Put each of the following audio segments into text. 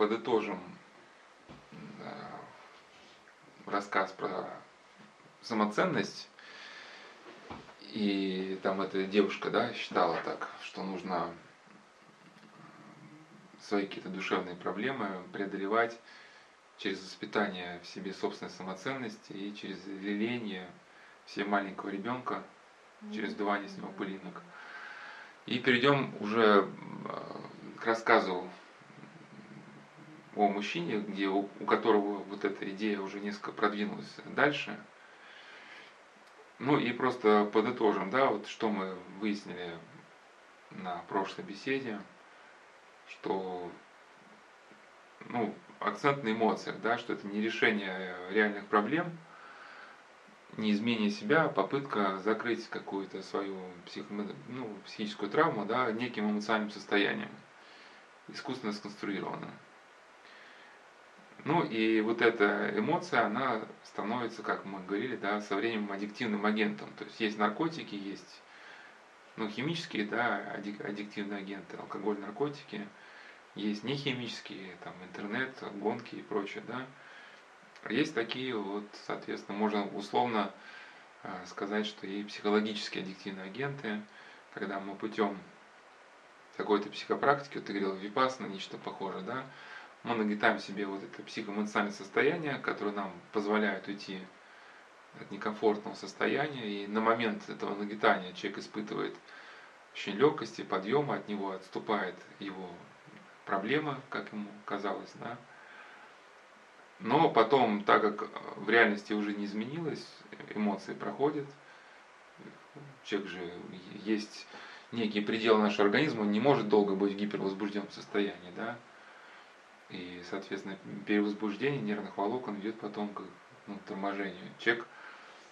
подытожим рассказ про самоценность, и там эта девушка, да, считала так, что нужно свои какие-то душевные проблемы преодолевать через воспитание в себе собственной самоценности и через леление все маленького ребенка, через сдувание с него пылинок. И перейдем уже э, к рассказу о мужчине, где у, у которого вот эта идея уже несколько продвинулась дальше. Ну и просто подытожим, да, вот что мы выяснили на прошлой беседе, что ну, акцент на эмоциях, да, что это не решение реальных проблем, не изменение себя, а попытка закрыть какую-то свою псих, ну, психическую травму да, неким эмоциональным состоянием, искусственно сконструированным. Ну и вот эта эмоция, она становится, как мы говорили, да, со временем аддиктивным агентом. То есть есть наркотики, есть ну, химические, да, аддиктивные агенты, алкоголь, наркотики, есть нехимические, там, интернет, гонки и прочее, да. Есть такие вот, соответственно, можно условно э, сказать, что и психологические аддиктивные агенты, когда мы путем какой-то психопрактики, вот ты говорил, випасна, нечто похожее, да, мы нагнетаем себе вот это психоэмоциональное состояние, которое нам позволяет уйти от некомфортного состояния, и на момент этого нагнетания человек испытывает очень легкости, подъема, от него отступает его проблема, как ему казалось, да. Но потом, так как в реальности уже не изменилось, эмоции проходят, человек же есть некие пределы нашего организма, он не может долго быть в гипервозбужденном состоянии, да, и, соответственно, перевозбуждение нервных волокон ведет потом к ну, торможению. Человек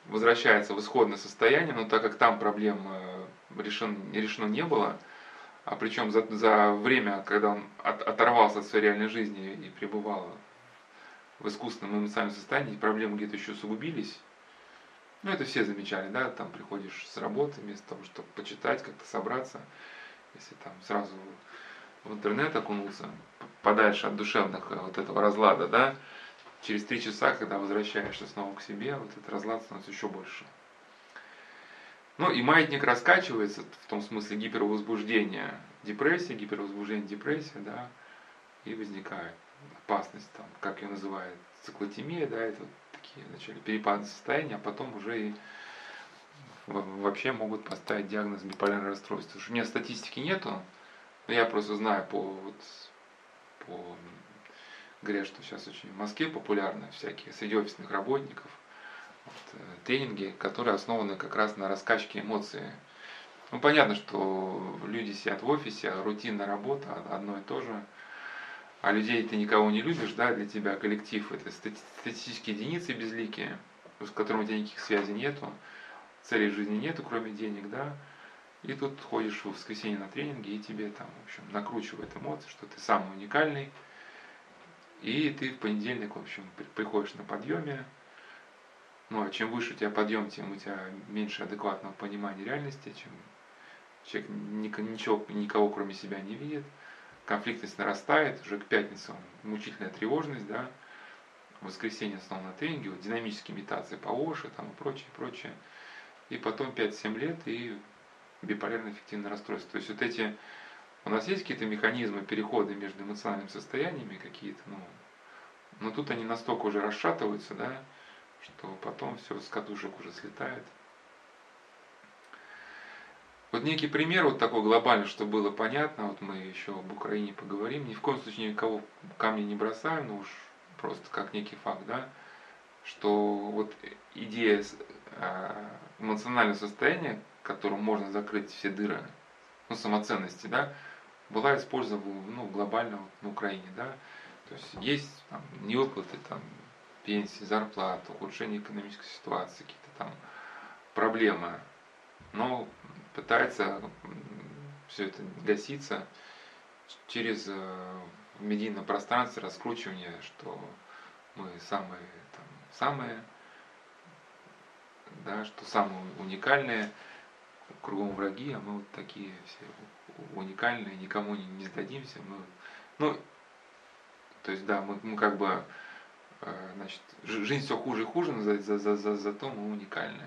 возвращается в исходное состояние, но так как там проблем э, решен, решено не было, а причем за, за время, когда он от, оторвался от своей реальной жизни и пребывал в искусственном эмоциональном состоянии, проблемы где-то еще усугубились. Ну, это все замечали, да, там приходишь с работы, вместо того, чтобы почитать, как-то собраться, если там сразу в интернет окунулся, подальше от душевных э, вот этого разлада, да, через три часа, когда возвращаешься снова к себе, вот этот разлад становится еще больше. Ну и маятник раскачивается в том смысле гипервозбуждения депрессии, гипервозбуждение депрессии, да, и возникает опасность, там, как ее называют, циклотемия, да, это вот такие вначале перепады состояния, а потом уже и вообще могут поставить диагноз биполярное расстройство. У меня статистики нету, я просто знаю по, вот, по говорят, что сейчас очень в Москве популярны всякие среди офисных работников вот, э, тренинги, которые основаны как раз на раскачке эмоций. Ну, понятно, что люди сидят в офисе, рутинная работа, одно и то же. А людей ты никого не любишь, да, для тебя коллектив это статистические единицы безликие, с которыми у тебя никаких связей нету, целей жизни нету, кроме денег, да. И тут ходишь в воскресенье на тренинги, и тебе там, в общем, накручивают эмоции, что ты самый уникальный. И ты в понедельник, в общем, приходишь на подъеме. Ну, а чем выше у тебя подъем, тем у тебя меньше адекватного понимания реальности, чем человек ничего, никого кроме себя не видит. Конфликтность нарастает, уже к пятнице мучительная тревожность, да. В воскресенье снова на тренинге, вот динамические имитации по ОШИ там и прочее, прочее. И потом 5-7 лет, и биполярное эффективное расстройство. То есть вот эти, у нас есть какие-то механизмы перехода между эмоциональными состояниями какие-то, ну, но тут они настолько уже расшатываются, да, что потом все с катушек уже слетает. Вот некий пример вот такой глобальный, чтобы было понятно, вот мы еще об Украине поговорим, ни в коем случае никого камни не бросаю, но уж просто как некий факт, да, что вот идея э, эмоционального состояния, которым можно закрыть все дыры, ну, самоценности, да, была использована ну, глобально вот, на Украине, да. То есть есть там, невыплаты там, пенсии, зарплат, ухудшение экономической ситуации, какие-то там проблемы. Но пытается все это гаситься через э, медийное пространство, раскручивание, что мы самые, там, самые, да, что самые уникальные, кругом враги, а мы вот такие все уникальные, никому не, не сдадимся. Мы, ну, То есть, да, мы, мы как бы, э, значит, жизнь все хуже и хуже, но за, за, за, за, зато мы уникальны.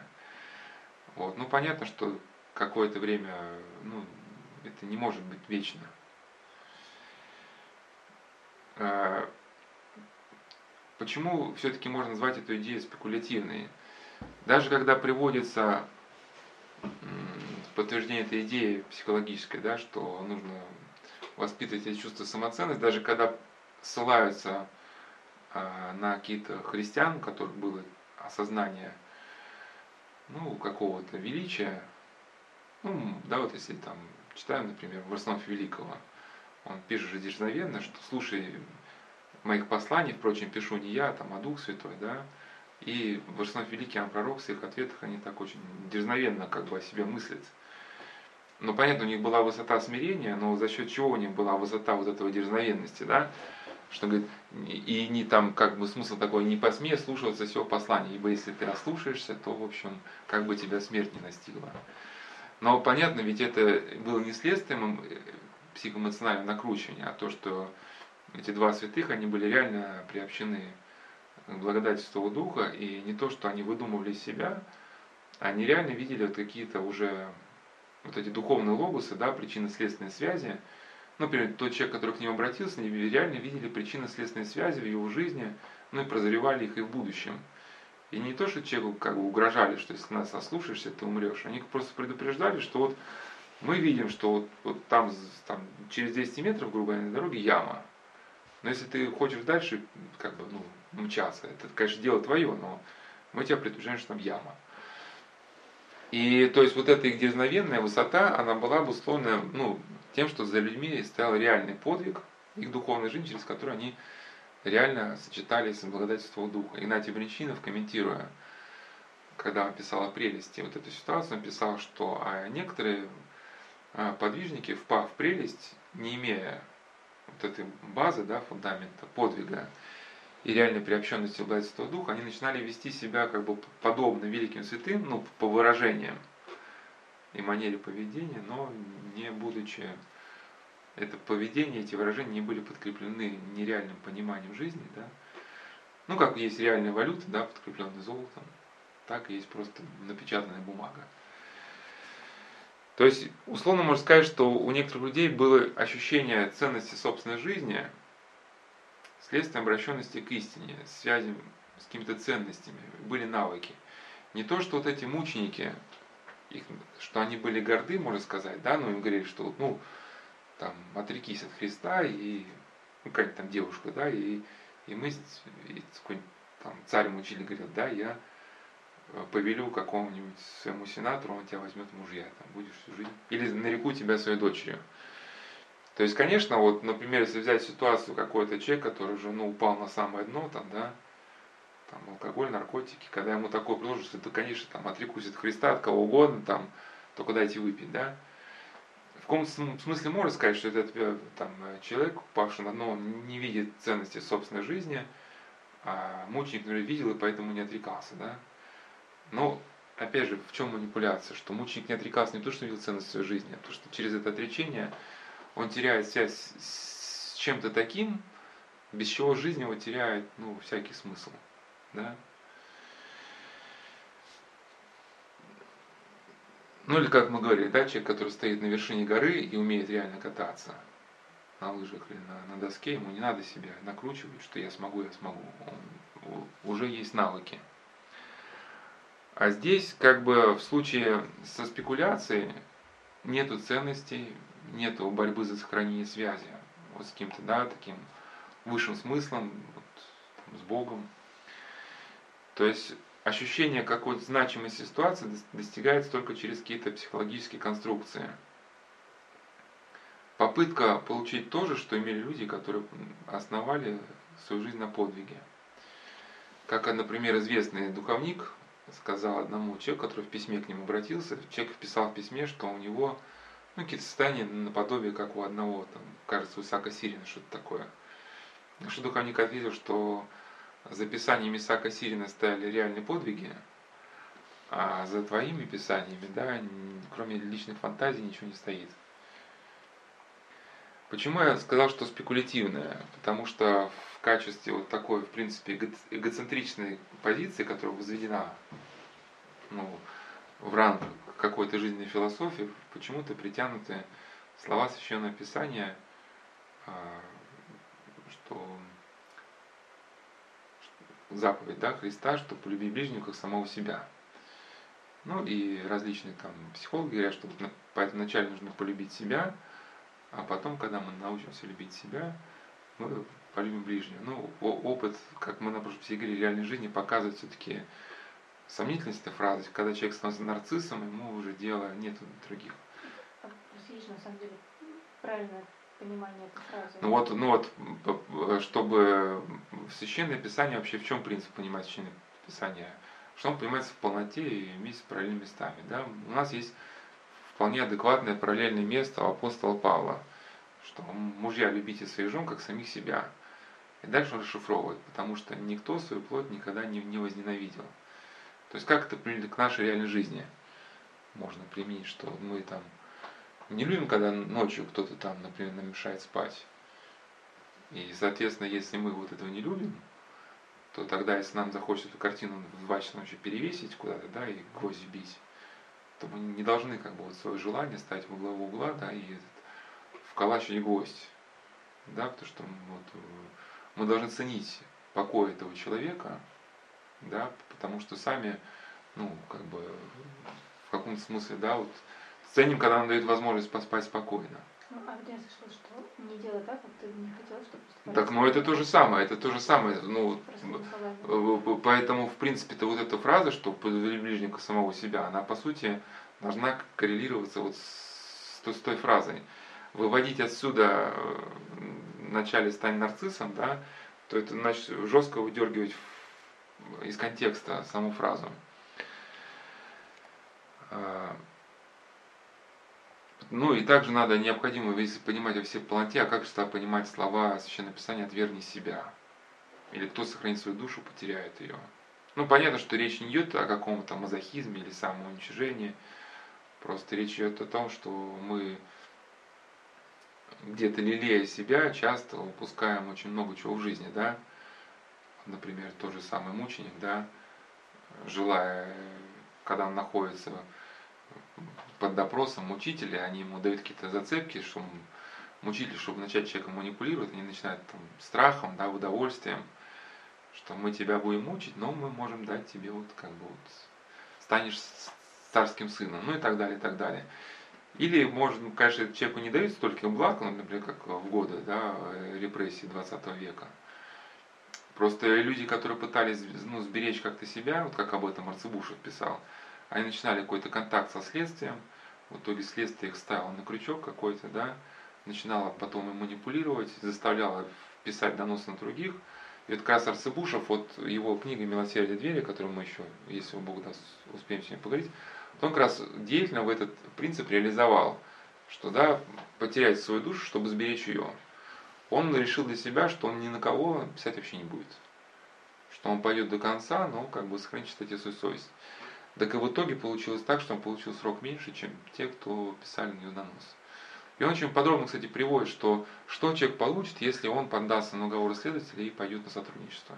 Вот. Ну, понятно, что какое-то время, ну, это не может быть вечно. Э, почему все-таки можно назвать эту идею спекулятивной? Даже когда приводится подтверждение этой идеи психологической, да, что нужно воспитывать эти чувства самоценности, даже когда ссылаются э, на какие-то христиан, у которых было осознание ну, какого-то величия, ну, да, вот если там читаем, например, Варснов Великого, он пишет же дерзновенно, что слушай, моих посланий, впрочем, пишу не я, там, а Дух Святой, да, и Варснов Великий, он пророк, в своих ответах они так очень дерзновенно как бы о себе мыслят. Ну, понятно, у них была высота смирения, но за счет чего у них была высота вот этого дерзновенности, да? Что говорит, и не там, как бы смысл такой, не посмей слушаться всего послания, ибо если ты ослушаешься, то, в общем, как бы тебя смерть не настигла. Но понятно, ведь это было не следствием э, психоэмоционального накручивания, а то, что эти два святых, они были реально приобщены к благодати Святого Духа, и не то, что они выдумывали себя, они реально видели вот какие-то уже вот эти духовные логосы, да, причинно-следственные связи. Например, тот человек, который к ним обратился, они реально видели причинно-следственные связи в его жизни, ну и прозревали их и в будущем. И не то, что человеку как бы угрожали, что если нас ослушаешься, ты умрешь. Они просто предупреждали, что вот мы видим, что вот, вот там, там через 200 метров, грубо говоря, на дороге яма. Но если ты хочешь дальше как бы, ну, мчаться, это, конечно, дело твое, но мы тебя предупреждаем, что там яма. И то есть вот эта их дерзновенная высота, она была обусловлена ну, тем, что за людьми стоял реальный подвиг, их духовной жизни, через который они реально сочетались с благодательством Духа. Игнатий Бринчинов, комментируя, когда он писал о прелести вот эту ситуацию, он писал, что а некоторые а, подвижники, впав в прелесть, не имея вот этой базы, да, фундамента, подвига, и реальной приобщенности Благодатства Духа, они начинали вести себя как бы подобно великим святым, ну, по выражениям и манере поведения, но не будучи это поведение, эти выражения не были подкреплены нереальным пониманием жизни, да. Ну, как есть реальная валюта, да, подкрепленная золотом, так и есть просто напечатанная бумага. То есть, условно можно сказать, что у некоторых людей было ощущение ценности собственной жизни – следствием обращенности к истине, связи с какими-то ценностями, были навыки. Не то, что вот эти мученики, их, что они были горды, можно сказать, да, но им говорили, что ну, там, отрекись от Христа и ну, какая-нибудь там девушка, да, и, и мы, и там, царь мучили, говорил, да, я э, повелю какому-нибудь своему сенатору, он тебя возьмет мужья, там, будешь всю жизнь, или нареку тебя своей дочерью. То есть, конечно, вот, например, если взять ситуацию какой-то человек, который уже ну, упал на самое дно, там, да, там, алкоголь, наркотики, когда ему такое предложат, то, конечно, там, отрекусь от Христа, от кого угодно, там, только дайте выпить, да. В каком смысле можно сказать, что этот э, там, человек, упавший на дно, не видит ценности собственной жизни, а мученик, например, видел и поэтому не отрекался, да. Но, опять же, в чем манипуляция? Что мученик не отрекался не то, что видел ценность своей жизни, а то, что через это отречение он теряет связь с чем-то таким, без чего жизнь его теряет ну, всякий смысл. Да? Ну или как мы говорили, да, человек, который стоит на вершине горы и умеет реально кататься на лыжах или на, на доске, ему не надо себя накручивать, что я смогу, я смогу. Он, уже есть навыки. А здесь, как бы в случае со спекуляцией, нету ценностей, нет борьбы за сохранение связи вот с каким-то, да, таким высшим смыслом, вот, там, с Богом. То есть ощущение какой-то значимости ситуации достигается только через какие-то психологические конструкции. Попытка получить то же, что имели люди, которые основали свою жизнь на подвиге. Как, например, известный духовник сказал одному человеку, который в письме к нему обратился, человек вписал в письме, что у него ну, какие-то состояния наподобие, как у одного, там, кажется, у Исаака Сирина, что-то такое. Что духовник ответил, что за писаниями Исаака Сирина стояли реальные подвиги, а за твоими писаниями, да, кроме личных фантазий ничего не стоит. Почему я сказал, что спекулятивное? Потому что в качестве вот такой, в принципе, эгоцентричной позиции, которая возведена ну, в ранг какой-то жизненной философии, почему-то притянуты слова Священного Писания, а, что заповедь да, Христа, что полюби ближнего как самого себя. Ну и различные там психологи говорят, что вначале нужно полюбить себя, а потом, когда мы научимся любить себя, мы полюбим ближнего. Ну, опыт, как мы на прошлом говорили, реальной жизни показывает все-таки сомнительность этой фразы. Когда человек становится нарциссом, ему уже дела нет других. Простите, на самом деле, правильное понимание этой фразы. Ну вот, ну вот, чтобы священное писание вообще в чем принцип понимать священное писание? Что он понимается в полноте и вместе с параллельными местами. Да? У нас есть вполне адекватное параллельное место у апостола Павла, что мужья любите своих жен, как самих себя. И дальше он расшифровывает, потому что никто свою плоть никогда не, не возненавидел. То есть как это к нашей реальной жизни? Можно применить, что мы там не любим, когда ночью кто-то там, например, нам мешает спать. И, соответственно, если мы вот этого не любим, то тогда, если нам захочется эту картину в 2 часа ночи перевесить куда-то, да, и гвоздь бить, то мы не должны как бы вот свое желание ставить в главу угла, да, и этот, вколачивать гвоздь, да, потому что вот, э, мы должны ценить покой этого человека, да, потому что сами, ну, как бы, в каком-то смысле, да, вот, ценим, когда нам дают возможность поспать спокойно. Ну, а где я слышала, что не делай так, как ты не хотел, чтобы Так, ну это то же самое, это то же самое. Ну, поэтому, в принципе-то, вот эта фраза, что ближнего самого себя, она, по сути, должна коррелироваться вот с, с той фразой. Выводить отсюда э, вначале стань нарциссом, да, то это значит жестко выдергивать из контекста саму фразу. А, ну и также надо необходимо, понимать во всей полноте, а как же понимать слова Священного Писания «отвергни себя». Или кто сохранит свою душу, потеряет ее. Ну, понятно, что речь не идет о каком-то мазохизме или самоуничижении. Просто речь идет о том, что мы где-то лелея себя, часто упускаем очень много чего в жизни, да. Например, тот же самый мученик, да, желая, когда он находится под допросом мучителя, они ему дают какие-то зацепки, что мучитель, чтобы начать человеком манипулировать, они начинают там, страхом, да, удовольствием, что мы тебя будем мучить, но мы можем дать тебе вот как бы вот станешь царским сыном, ну и так далее, и так далее. Или, может, конечно, человеку не дают столько благ, например, как в годы да, репрессий 20 века. Просто люди, которые пытались ну, сберечь как-то себя, вот как об этом Арцебушев писал, они начинали какой-то контакт со следствием, в итоге следствие их ставило на крючок какой-то, да, начинало потом им манипулировать, заставляло писать доносы на других. И вот как раз Арцебушев, вот его книга «Милосердие двери», которую мы еще, если Бог даст, успеем сегодня поговорить, он как раз деятельно в этот принцип реализовал, что да, потерять свою душу, чтобы сберечь ее. Он решил для себя, что он ни на кого писать вообще не будет. Что он пойдет до конца, но как бы сохранит чистоту свою совесть. Так и в итоге получилось так, что он получил срок меньше, чем те, кто писали на него донос. И он очень подробно, кстати, приводит, что что человек получит, если он поддастся на уговор следователя и пойдет на сотрудничество.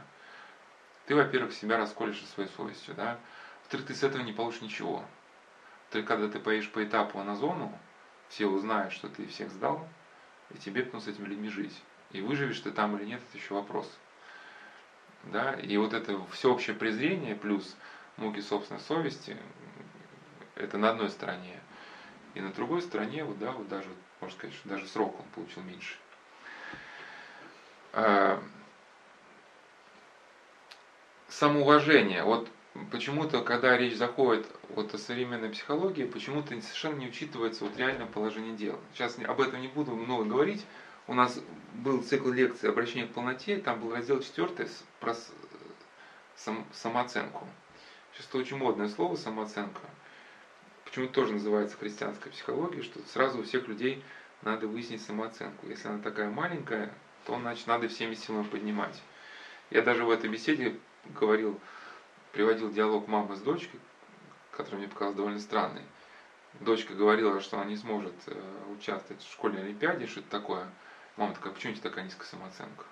Ты, во-первых, себя расколешь своей совестью, да? Во-вторых, ты с этого не получишь ничего. Ты, когда ты поедешь по этапу на зону, все узнают, что ты всех сдал, и тебе потом с этими людьми жить. И выживешь ты там или нет, это еще вопрос. Да? И вот это всеобщее презрение плюс муки собственной совести, это на одной стороне. И на другой стороне, вот, да, вот даже, можно сказать, что даже срок он получил меньше. А, самоуважение. Вот почему-то, когда речь заходит вот о современной психологии, почему-то совершенно не учитывается вот реальное положение дел. Сейчас об этом не буду много говорить. У нас был цикл лекций «Обращение к полноте», там был раздел 4 про сам, самооценку. Сейчас это очень модное слово самооценка. Почему тоже называется христианская психология, что сразу у всех людей надо выяснить самооценку. Если она такая маленькая, то значит надо всеми силами поднимать. Я даже в этой беседе говорил, приводил диалог мамы с дочкой, который мне показалось довольно странный. Дочка говорила, что она не сможет э, участвовать в школьной олимпиаде, что это такое. Мама такая, почему у тебя такая низкая самооценка?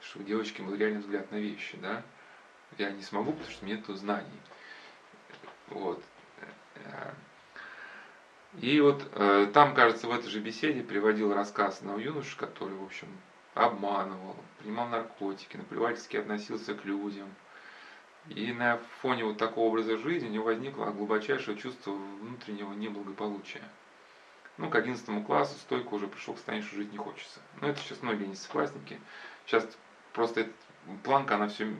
что у девочки был реальный взгляд на вещи, да. Я не смогу, потому что нет знаний. Вот. И вот э, там, кажется, в этой же беседе приводил рассказ одного юноши, который, в общем, обманывал, принимал наркотики, наплевательски относился к людям. И на фоне вот такого образа жизни у него возникло глубочайшее чувство внутреннего неблагополучия. Ну, к 11 классу стойко уже пришел к состоянию, что жить не хочется. Но это сейчас многие десятиклассники. Сейчас просто эта планка, она все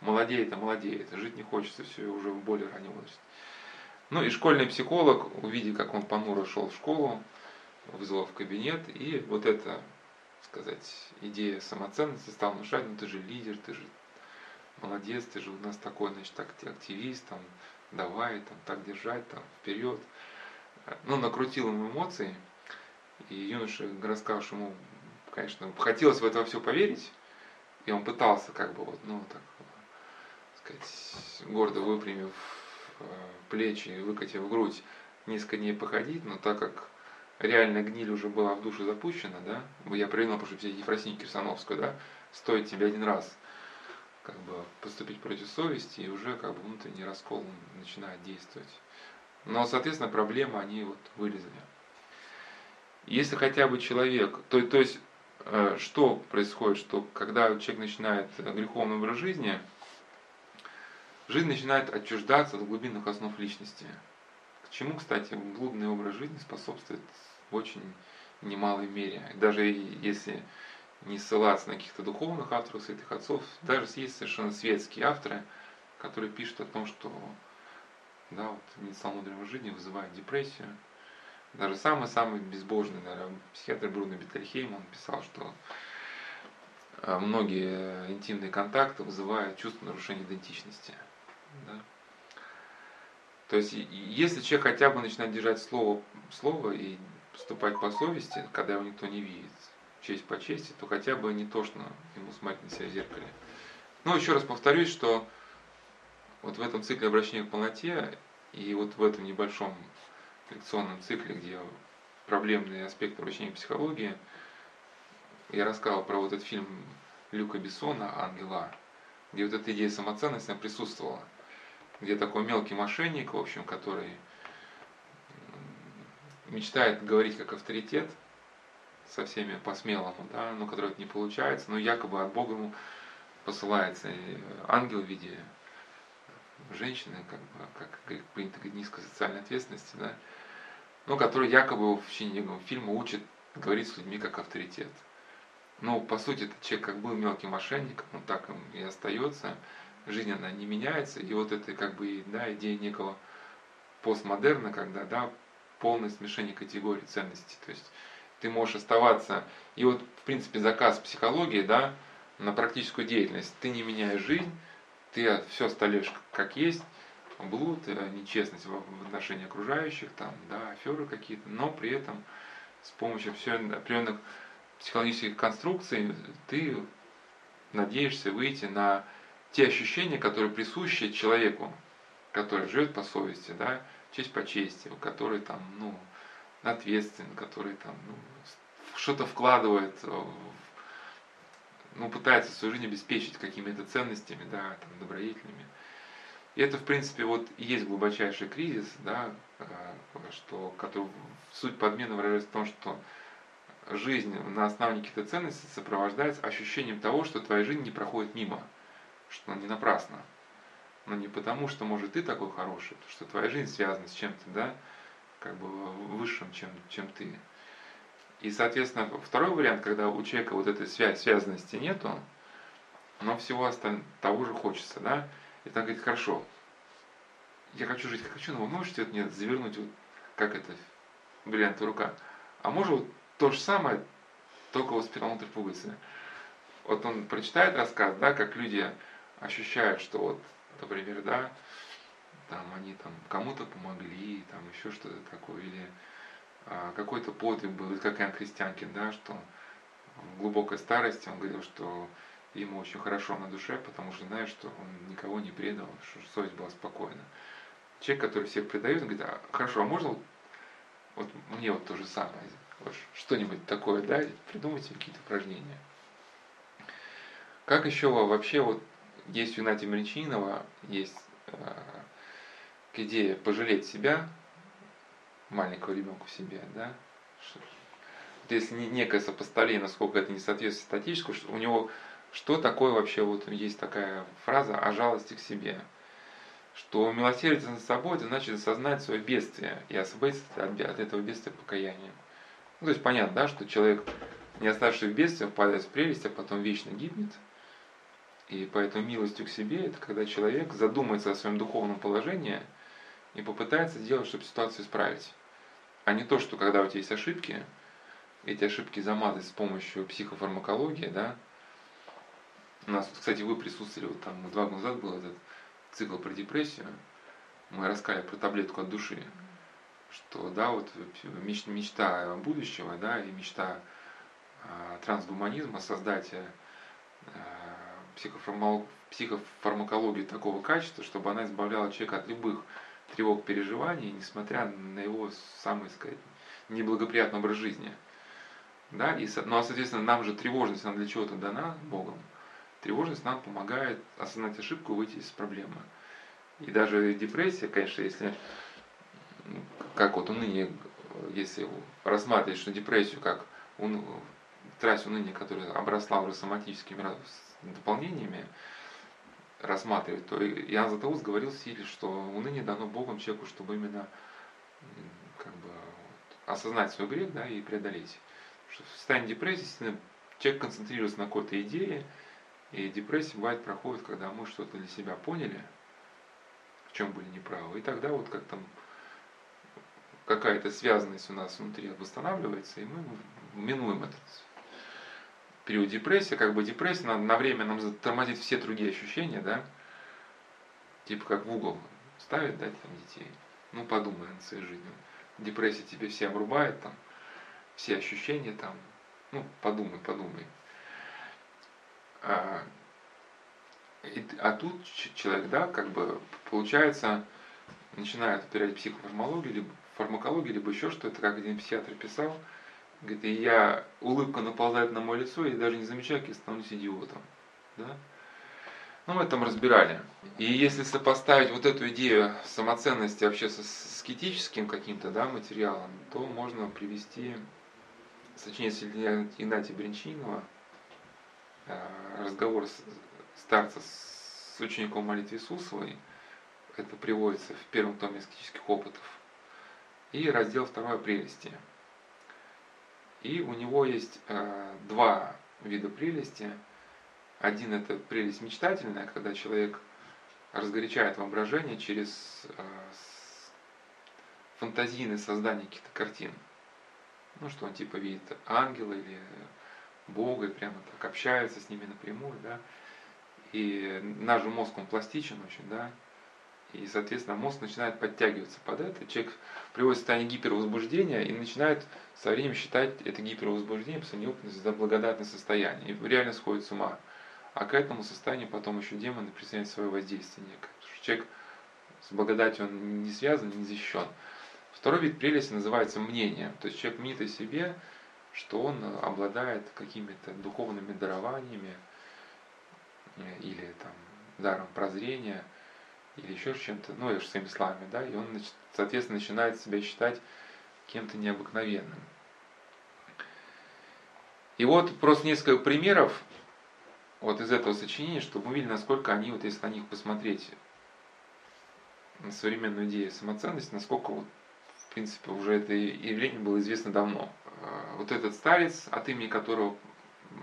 молодеет, а молодеет. Жить не хочется все уже в более раннем возрасте. Ну и школьный психолог, увидев, как он понуро шел в школу, вызвал в кабинет, и вот эта, сказать, идея самоценности стала внушать, ну ты же лидер, ты же молодец, ты же у нас такой, значит, так, активист, там, давай, там, так держать, там, вперед. Ну, накрутил ему эмоции, и юноша рассказал, что ему, конечно, хотелось в это все поверить, и он пытался, как бы, вот, ну, так, сказать, гордо выпрямив э, плечи, выкатив грудь, несколько дней походить, но так как реально гниль уже была в душу запущена, да, я привел, потому что взять Ефросинью Кирсановскую, да, стоит тебе один раз как бы поступить против совести, и уже как бы внутренний раскол начинает действовать. Но, соответственно, проблемы они вот вылезли. Если хотя бы человек, то, то есть, э, что происходит, что когда человек начинает греховный образ жизни, жизнь начинает отчуждаться от глубинных основ личности. К чему, кстати, блудный образ жизни способствует в очень немалой мере. Даже если не ссылаться на каких-то духовных авторов, святых отцов. Даже есть совершенно светские авторы, которые пишут о том, что да, вот, нецеломудренного жизни вызывает депрессию. Даже самый-самый безбожный, наверное, психиатр Бруно Бетельхейм, он писал, что э, многие интимные контакты вызывают чувство нарушения идентичности. Да? То есть, если человек хотя бы начинает держать слово, слово и поступать по совести, когда его никто не видит, честь по чести, то хотя бы не тошно ему смотреть на себя в зеркале. Но еще раз повторюсь, что вот в этом цикле обращения к полноте и вот в этом небольшом лекционном цикле, где проблемные аспекты обращения к психологии, я рассказал про вот этот фильм Люка Бессона «Ангела», где вот эта идея самоценности присутствовала, где такой мелкий мошенник, в общем, который мечтает говорить как авторитет – со всеми по-смелому, да, но который не получается, но якобы от Бога ему посылается ангел в виде женщины, как бы, как принято говорить, низкой социальной ответственности, да, но который якобы в течение фильма учит говорить с людьми как авторитет. Но по сути этот человек как был мелким мошенником, он так им и остается, жизнь она не меняется, и вот это как бы да, идея некого постмодерна, когда да, полное смешение категорий ценностей, то есть ты можешь оставаться. И вот, в принципе, заказ психологии, да, на практическую деятельность. Ты не меняешь жизнь, ты все оставляешь как есть, блуд, э, нечестность в отношении окружающих, там, да, аферы какие-то, но при этом с помощью определенных психологических конструкций ты надеешься выйти на те ощущения, которые присущи человеку, который живет по совести, да, честь по чести, который там, ну, ответственен, который там ну, что-то вкладывает, ну, пытается свою жизнь обеспечить какими-то ценностями, да, там, добродетелями. И это, в принципе, вот и есть глубочайший кризис, да, э, что, который, суть подмены выражается в том, что жизнь на основании каких-то ценностей сопровождается ощущением того, что твоя жизнь не проходит мимо, что она не напрасно. Но не потому, что, может, ты такой хороший, что твоя жизнь связана с чем-то, да, как бы высшим, чем, чем ты. И, соответственно, второй вариант, когда у человека вот этой связь, связанности нету, но всего остального, того же хочется, да, и так говорит, хорошо, я хочу жить как хочу, но вы можете вот мне завернуть, вот, как это, бриллиантовая рука, а может вот то же самое, только вот с перламутровой пуговицами. Вот он прочитает рассказ, да, как люди ощущают, что вот, например, да, там они там кому-то помогли, там еще что-то такое, или а, какой-то подвиг был, как Иоанн Крестьянкин, да, что в глубокой старости он говорил, что ему очень хорошо на душе, потому что знает, что он никого не предал, что совесть была спокойна. Человек, который всех предает, он говорит, а, хорошо, а можно вот, вот мне вот то же самое, вот что-нибудь такое, да, придумайте какие-то упражнения. Как еще вообще вот есть у Игнатия Мречинова, есть э, идея пожалеть себя, маленького ребенка в себе, да, вот если некое сопоставление, насколько это не соответствует статическому, что у него что такое вообще, вот есть такая фраза о жалости к себе, что милосердие над собой, это значит осознать свое бедствие и освободиться от, от этого бедствия покаянием. Ну, то есть понятно, да, что человек, не оставший в бедствие, впадает в прелесть, а потом вечно гибнет. И поэтому милостью к себе это когда человек задумается о своем духовном положении и попытается сделать, чтобы ситуацию исправить. А не то, что когда у тебя есть ошибки, эти ошибки замазать с помощью психофармакологии, да. У нас, кстати, вы присутствовали, вот там два года назад был этот цикл про депрессию. Мы рассказали про таблетку от души, что, да, вот мечта будущего, да, и мечта а, трансгуманизма создать а, психофармакологию такого качества, чтобы она избавляла человека от любых тревог, переживаний, несмотря на его самый, сказать, неблагоприятный образ жизни. Да? И, ну а соответственно нам же тревожность, она для чего-то дана Богом. Тревожность нам помогает осознать ошибку, выйти из проблемы. И даже депрессия, конечно, если как вот уныние, если рассматривать, что депрессию как ун, страсть уныния, которая обросла уже соматическими дополнениями, рассматривать, то Иоанн Златоуст говорил силе, что уныние дано Богом человеку, чтобы именно как бы, осознать свой грех да, и преодолеть. Что в состоянии депрессии человек концентрируется на какой-то идее, и депрессия бывает проходит, когда мы что-то для себя поняли, в чем были неправы, и тогда вот как там какая-то связанность у нас внутри восстанавливается, и мы минуем этот период депрессии, как бы депрессия на, на время нам затормозит все другие ощущения, да, типа как в угол ставит, да, там детей, ну подумай над своей жизнью, депрессия тебе все обрубает там, все ощущения там, ну, подумай, подумай. А, и, а тут человек, да, как бы, получается, начинает опирать психофармакологию, либо фармакологию, либо еще что-то, как один психиатр писал, говорит, и я, улыбка наползает на мое лицо, и даже не замечаю, как я становлюсь идиотом. Да? Ну, мы там разбирали. И если сопоставить вот эту идею самоценности вообще с скетическим каким-то да, материалом, то можно привести сочинение Игнатия Бринчинова, э, разговор старца с учеником молитвы Иисусовой, это приводится в первом томе эскетических опытов, и раздел второй прелести. И у него есть э, два вида прелести. Один это прелесть мечтательная, когда человек разгорячает воображение через э, фантазийное создание каких-то картин ну, что он типа видит ангела или Бога и прямо так общается с ними напрямую, да. И наш же мозг, он пластичен очень, да. И, соответственно, мозг начинает подтягиваться под это. Человек приводит в состояние гипервозбуждения и начинает со временем считать это гипервозбуждение, по неопытность за благодатное состояние. И реально сходит с ума. А к этому состоянию потом еще демоны присоединяют свое воздействие некое. Потому что человек с благодатью он не связан, не защищен. Второй вид прелести называется мнением. То есть человек мнит о себе, что он обладает какими-то духовными дарованиями э, или там даром прозрения, или еще чем-то, ну, или своими словами, да, и он, соответственно, начинает себя считать кем-то необыкновенным. И вот просто несколько примеров вот из этого сочинения, чтобы мы видели, насколько они, вот если на них посмотреть, на современную идею самоценности, насколько вот в принципе, уже это явление было известно давно. А, вот этот старец, от имени которого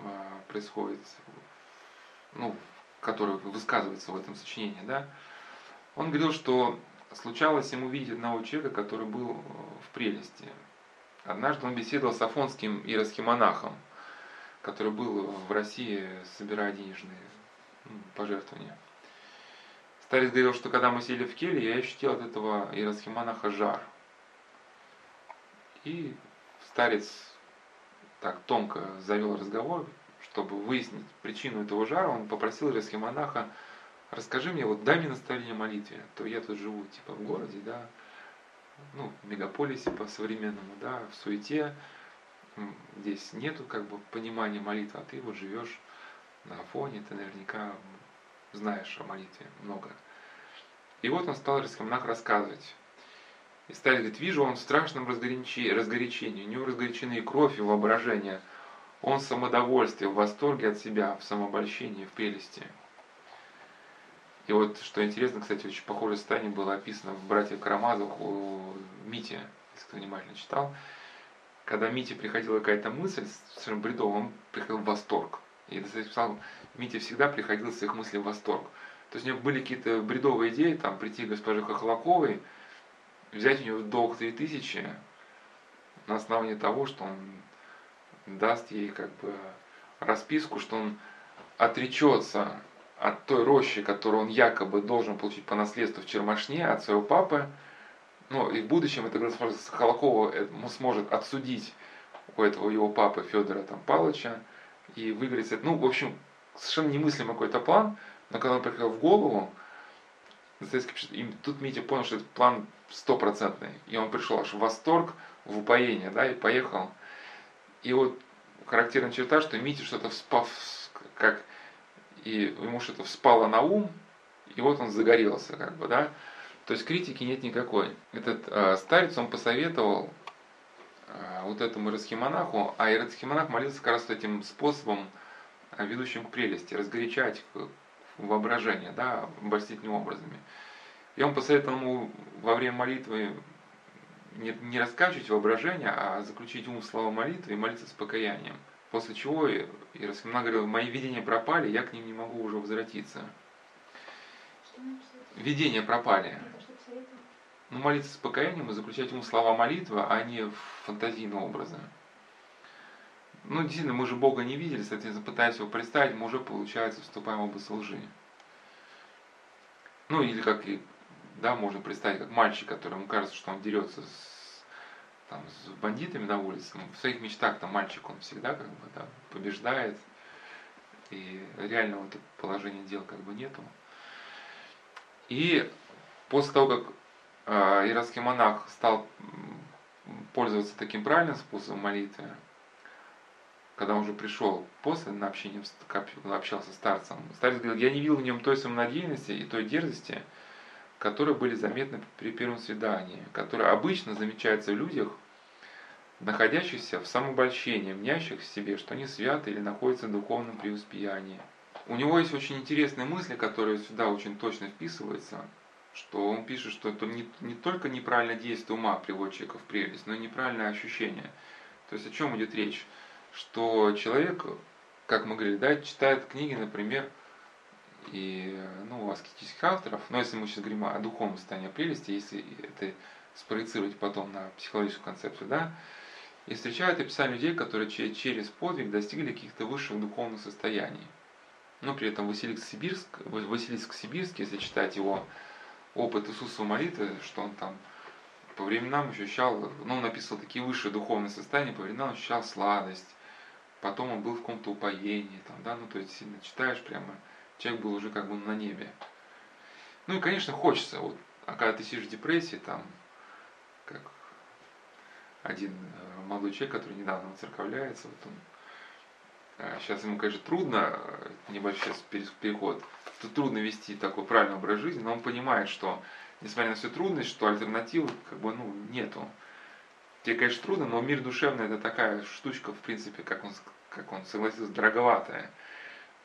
а, происходит, ну, который высказывается в этом сочинении, да, он говорил, что случалось ему видеть одного человека, который был э, в прелести. Однажды он беседовал с афонским иеросхимонахом, который был в России, собирая денежные пожертвования. Старец говорил, что когда мы сели в келье, я ощутил от этого иеросхимонаха жар – и старец так тонко завел разговор, чтобы выяснить причину этого жара, он попросил монаха, расскажи мне, вот дай мне наставление молитве, то я тут живу типа в городе, да, ну, в мегаполисе по-современному, да, в суете, здесь нету как бы понимания молитвы, а ты вот живешь на Афоне, ты наверняка знаешь о молитве много. И вот он стал монах рассказывать. И стали говорить, вижу, он в страшном разгорячении, разгорячении, у него разгорячены и кровь, и воображение. Он в самодовольстве, в восторге от себя, в самообольщении, в прелести. И вот, что интересно, кстати, очень похожее состояние было описано в «Братьях Карамазовых» у Мити, если кто внимательно читал. Когда Мите приходила какая-то мысль совершенно бредовая, он приходил в восторг. И писал, Мите всегда приходил с их мыслей в восторг. То есть у него были какие-то бредовые идеи, там, прийти к госпоже Хохлаковой, взять у него долг 3000 на основании того, что он даст ей как бы расписку, что он отречется от той рощи, которую он якобы должен получить по наследству в Чермашне от своего папы, ну и в будущем это сможет Холокова сможет отсудить у этого его папы Федора там, Палыча и выиграть это. Ну, в общем, совершенно немыслимый какой-то план, но когда он приходил в голову, и тут Митя понял, что этот план стопроцентный, и он пришел аж в восторг, в упоение, да, и поехал. И вот характерная черта, что Митя что-то вспав, как и ему что-то вспало на ум, и вот он загорелся, как бы, да. То есть критики нет никакой. Этот э, старец, он посоветовал э, вот этому иросхимонаху, а иросхимонах молился как раз этим способом, э, ведущим к прелести, разгорячать воображение, да, обольстительными образами. И он посоветовал ему во время молитвы не, не раскачивать воображение, а заключить ум в слова молитвы и молиться с покаянием. После чего Иерусалим говорил, мои видения пропали, я к ним не могу уже возвратиться. Видения пропали. Ну, молиться с покаянием и заключать ему слова молитвы, а не фантазийные образы. Ну, действительно, мы же Бога не видели, соответственно, пытаясь его представить, мы уже, получается, вступаем в область лжи. Ну, или как и, да, можно представить, как мальчик, которому кажется, что он дерется с там, с бандитами на улице, в своих мечтах там мальчик, он всегда как бы да, побеждает, и реального положения дел как бы нету. И после того, как э, иранский монах стал пользоваться таким правильным способом молитвы, когда он уже пришел после на общение, общался с старцем, старец говорил, я не видел в нем той самонадеянности и той дерзости, которые были заметны при первом свидании, которые обычно замечаются в людях, находящихся в самообольщении, мнящих в себе, что они святы или находятся в духовном преуспеянии. У него есть очень интересные мысли, которые сюда очень точно вписываются, что он пишет, что это не, не только неправильное действие ума приводит человека в прелесть, но и неправильное ощущение. То есть о чем идет речь? Что человек, как мы говорили, да, читает книги, например, и ну, аскетических авторов, но если мы сейчас говорим о духовном состоянии прелести, если это спроецировать потом на психологическую концепцию, да, и встречают описание людей, которые через подвиг достигли каких-то высших духовных состояний. Но при этом Василиск, Сибирск, Василиск Сибирский, если читать его опыт Иисуса молитвы, что он там по временам ощущал, ну, он написал такие высшие духовные состояния, по временам ощущал сладость, потом он был в каком-то упоении, там, да, ну, то есть сильно читаешь прямо, человек был уже как бы на небе. Ну и, конечно, хочется, вот, а когда ты сидишь в депрессии, там, как один э, молодой человек, который недавно церковляется, вот он, сейчас э, ему, конечно, трудно, э, небольшой переход, тут трудно вести такой правильный образ жизни, но он понимает, что, несмотря на всю трудность, что альтернативы как бы, ну, нету. Тебе, конечно, трудно, но мир душевный это такая штучка, в принципе, как он, как он согласился, дороговатая.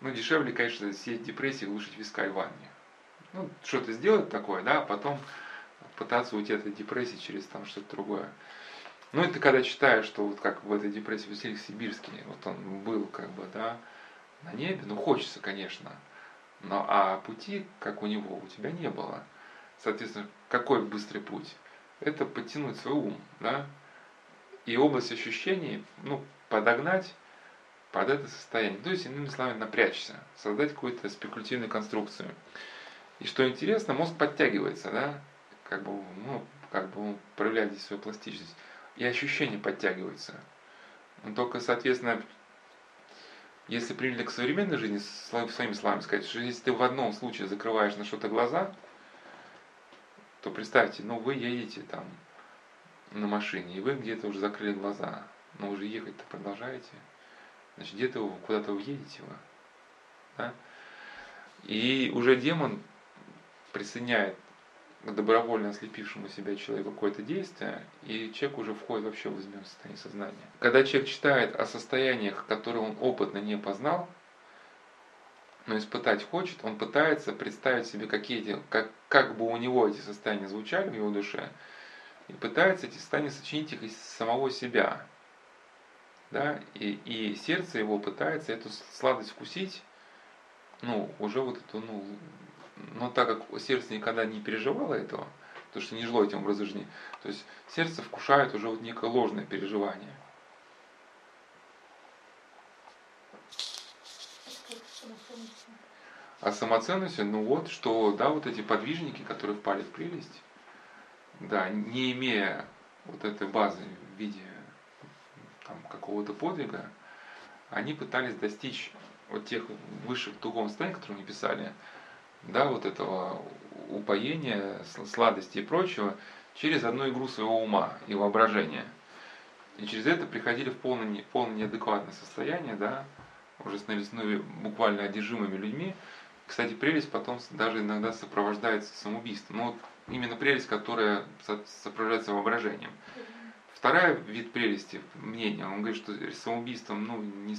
Ну, дешевле, конечно, сеять депрессии, глушить виска и ванне. Ну, что-то сделать такое, да, а потом пытаться уйти от этой депрессии через там что-то другое. Ну, это когда читаешь, что вот как в этой депрессии Василий Сибирский, вот он был как бы, да, на небе, ну, хочется, конечно, но а пути, как у него, у тебя не было. Соответственно, какой быстрый путь? Это подтянуть свой ум, да, и область ощущений, ну, подогнать под это состояние. То есть, иными словами, напрячься, создать какую-то спекулятивную конструкцию. И что интересно, мозг подтягивается, да, как бы, ну, как бы он проявляет здесь свою пластичность и ощущения подтягиваются. Но только, соответственно, если применить к современной жизни, своими словами сказать, что если ты в одном случае закрываешь на что-то глаза, то представьте, ну вы едете там на машине, и вы где-то уже закрыли глаза, но уже ехать-то продолжаете. Значит, где-то вы, куда-то вы едете вы. Да? И уже демон присоединяет к добровольно ослепившему себя человеку какое-то действие, и человек уже входит вообще в измененное состояние сознания. Когда человек читает о состояниях, которые он опытно не познал, но испытать хочет, он пытается представить себе, какие эти, как, как бы у него эти состояния звучали в его душе, и пытается эти состояния сочинить их из самого себя. Да? И, и сердце его пытается эту сладость вкусить, ну, уже вот эту, ну, но так как сердце никогда не переживало этого, то что не жило этим образом жизни, то есть сердце вкушает уже вот некое ложное переживание. А самоценностью, ну вот, что, да, вот эти подвижники, которые впали в прелесть, да, не имея вот этой базы в виде какого-то подвига, они пытались достичь вот тех высших духовных состояний, которые они писали, да, вот этого упоения, сладости и прочего, через одну игру своего ума и воображения. И через это приходили в полное, полное неадекватное состояние, да, уже становились ну, буквально одержимыми людьми. Кстати, прелесть потом даже иногда сопровождается самоубийством. Ну, вот именно прелесть, которая сопровождается воображением. Вторая вид прелести, мнение, он говорит, что самоубийством ну, не,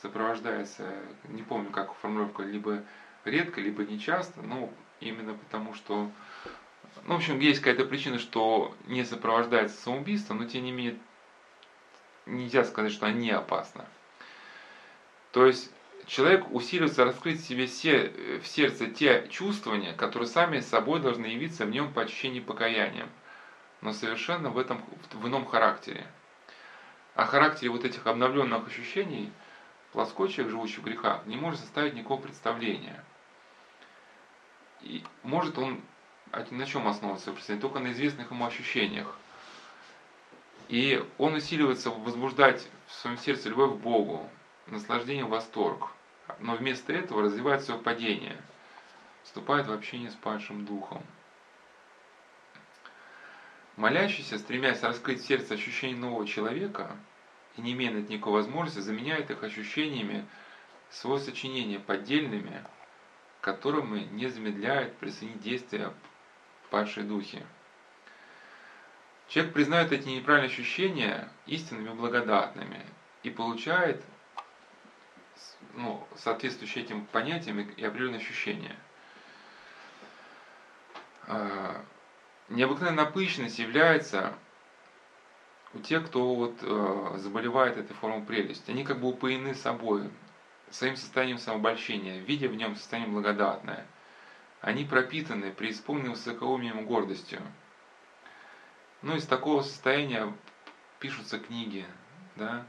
сопровождается, не помню, как формулировка, либо редко, либо не часто, но именно потому, что, ну, в общем, есть какая-то причина, что не сопровождается самоубийством, но тем не менее нельзя сказать, что она не опасна. То есть человек усиливается раскрыть в себе все, в сердце те чувствования, которые сами собой должны явиться в нем по ощущению покаяния, но совершенно в, этом, в ином характере. О характере вот этих обновленных ощущений плоской человек, живущий в грехах, не может составить никакого представления. И может он на чем основывается представление? Только на известных ему ощущениях. И он усиливается возбуждать в своем сердце любовь к Богу, наслаждение, восторг. Но вместо этого развивает свое падение, вступает в общение с падшим духом. Молящийся, стремясь раскрыть в сердце ощущение нового человека и не имея никакой возможности, заменяет их ощущениями свое сочинение поддельными, которыми не замедляет присоединить действия падшей духи. Человек признает эти неправильные ощущения истинными благодатными и получает ну, соответствующие этим понятиям и определенные ощущения. Необыкновенная напыщенность является у тех, кто вот, э, заболевает этой формой прелести. Они как бы упоены собой, своим состоянием самообольщения, видя в нем состояние благодатное. Они пропитаны, преисполнены высокоумием и гордостью. Ну, из такого состояния пишутся книги, да,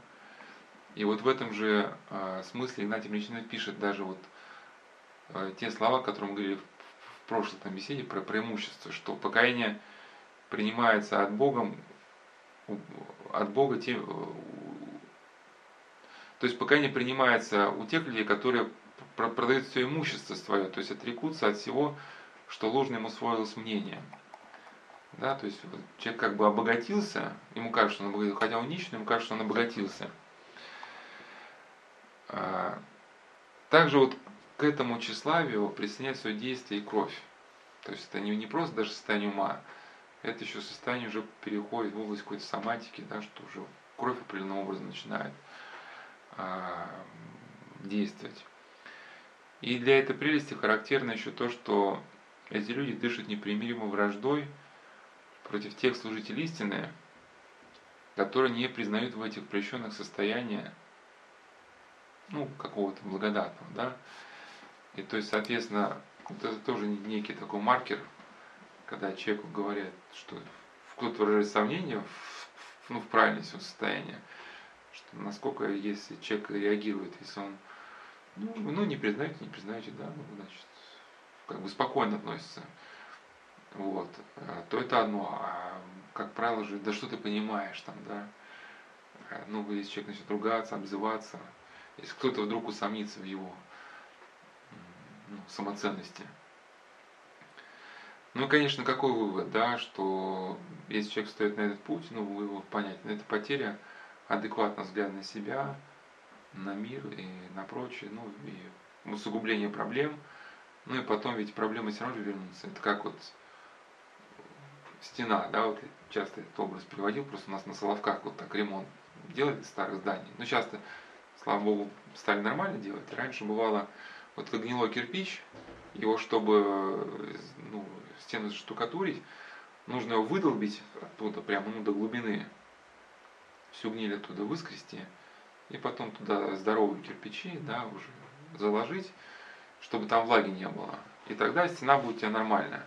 и вот в этом же э, смысле Игнатий Млечный пишет даже вот э, те слова, которые мы говорили в прошлой там, беседе про преимущество, что покаяние принимается от Бога, от Бога тем, то есть покаяние принимается у тех людей, которые продают все имущество свое, то есть отрекутся от всего, что ложно ему усвоилось мнение. Да, то есть человек как бы обогатился, ему кажется, что он обогатился, хотя он нищий, ему кажется, что он обогатился. А, также вот к этому тщеславию присоединяет свое действие и кровь. То есть это не, не просто даже состояние ума, это еще состояние уже переходит в область какой-то соматики, да, что уже кровь определенным образом начинает а, действовать. И для этой прелести характерно еще то, что эти люди дышат непримиримой враждой против тех служителей истины, которые не признают в этих прещенных состояния ну, какого-то благодатного, да. И то есть, соответственно, это тоже некий такой маркер, когда человеку говорят, что кто-то выражает сомнение в, ну, в правильности состояния, что насколько если человек реагирует, если он ну, ну не признаете, не признаете, да, ну, значит, как бы спокойно относится, вот, э, то это одно, а как правило же, да что ты понимаешь там, да, э, ну, если человек начнет ругаться, обзываться, если кто-то вдруг усомнится в его ну, самоценности. Ну, конечно, какой вывод, да, что если человек стоит на этот путь, ну, вывод понятен, это потеря адекватного взгляда на себя, на мир и на прочее, ну, и усугубление проблем. Ну и потом ведь проблемы все равно вернутся. Это как вот стена, да, вот часто этот образ переводил, просто у нас на Соловках вот так ремонт делали старых зданий. Ну, часто, слава богу, стали нормально делать. Раньше бывало, вот как гнилой кирпич, его, чтобы ну, стену штукатурить, нужно его выдолбить оттуда, прямо ну, до глубины, всю гниль оттуда выскрести, и потом туда здоровые кирпичи, да, уже заложить, чтобы там влаги не было. И тогда стена будет у тебя нормальная.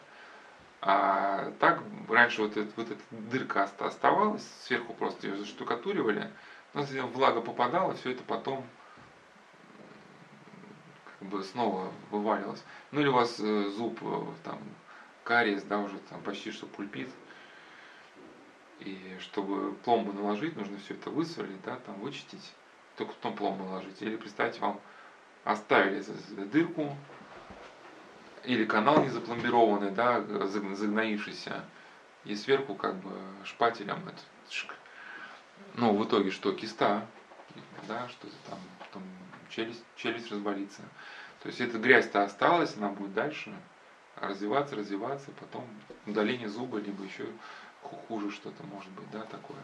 А так раньше вот, эта, вот эта дырка оставалась, сверху просто ее заштукатуривали, но влага попадала, все это потом как бы снова вывалилось. Ну или у вас э, зуб э, там кариес, да, уже там почти что пульпит. И чтобы пломбу наложить, нужно все это высверлить, да, там вычистить, только потом пломбу наложить. Или представьте, вам оставили дырку, или канал не запломбированный, да, загноившийся, и сверху как бы шпателем это, ну, в итоге что, киста, да, что-то там, потом челюсть, челюсть разболится. То есть эта грязь-то осталась, она будет дальше развиваться, развиваться, потом удаление зуба, либо еще хуже что-то может быть, да, такое.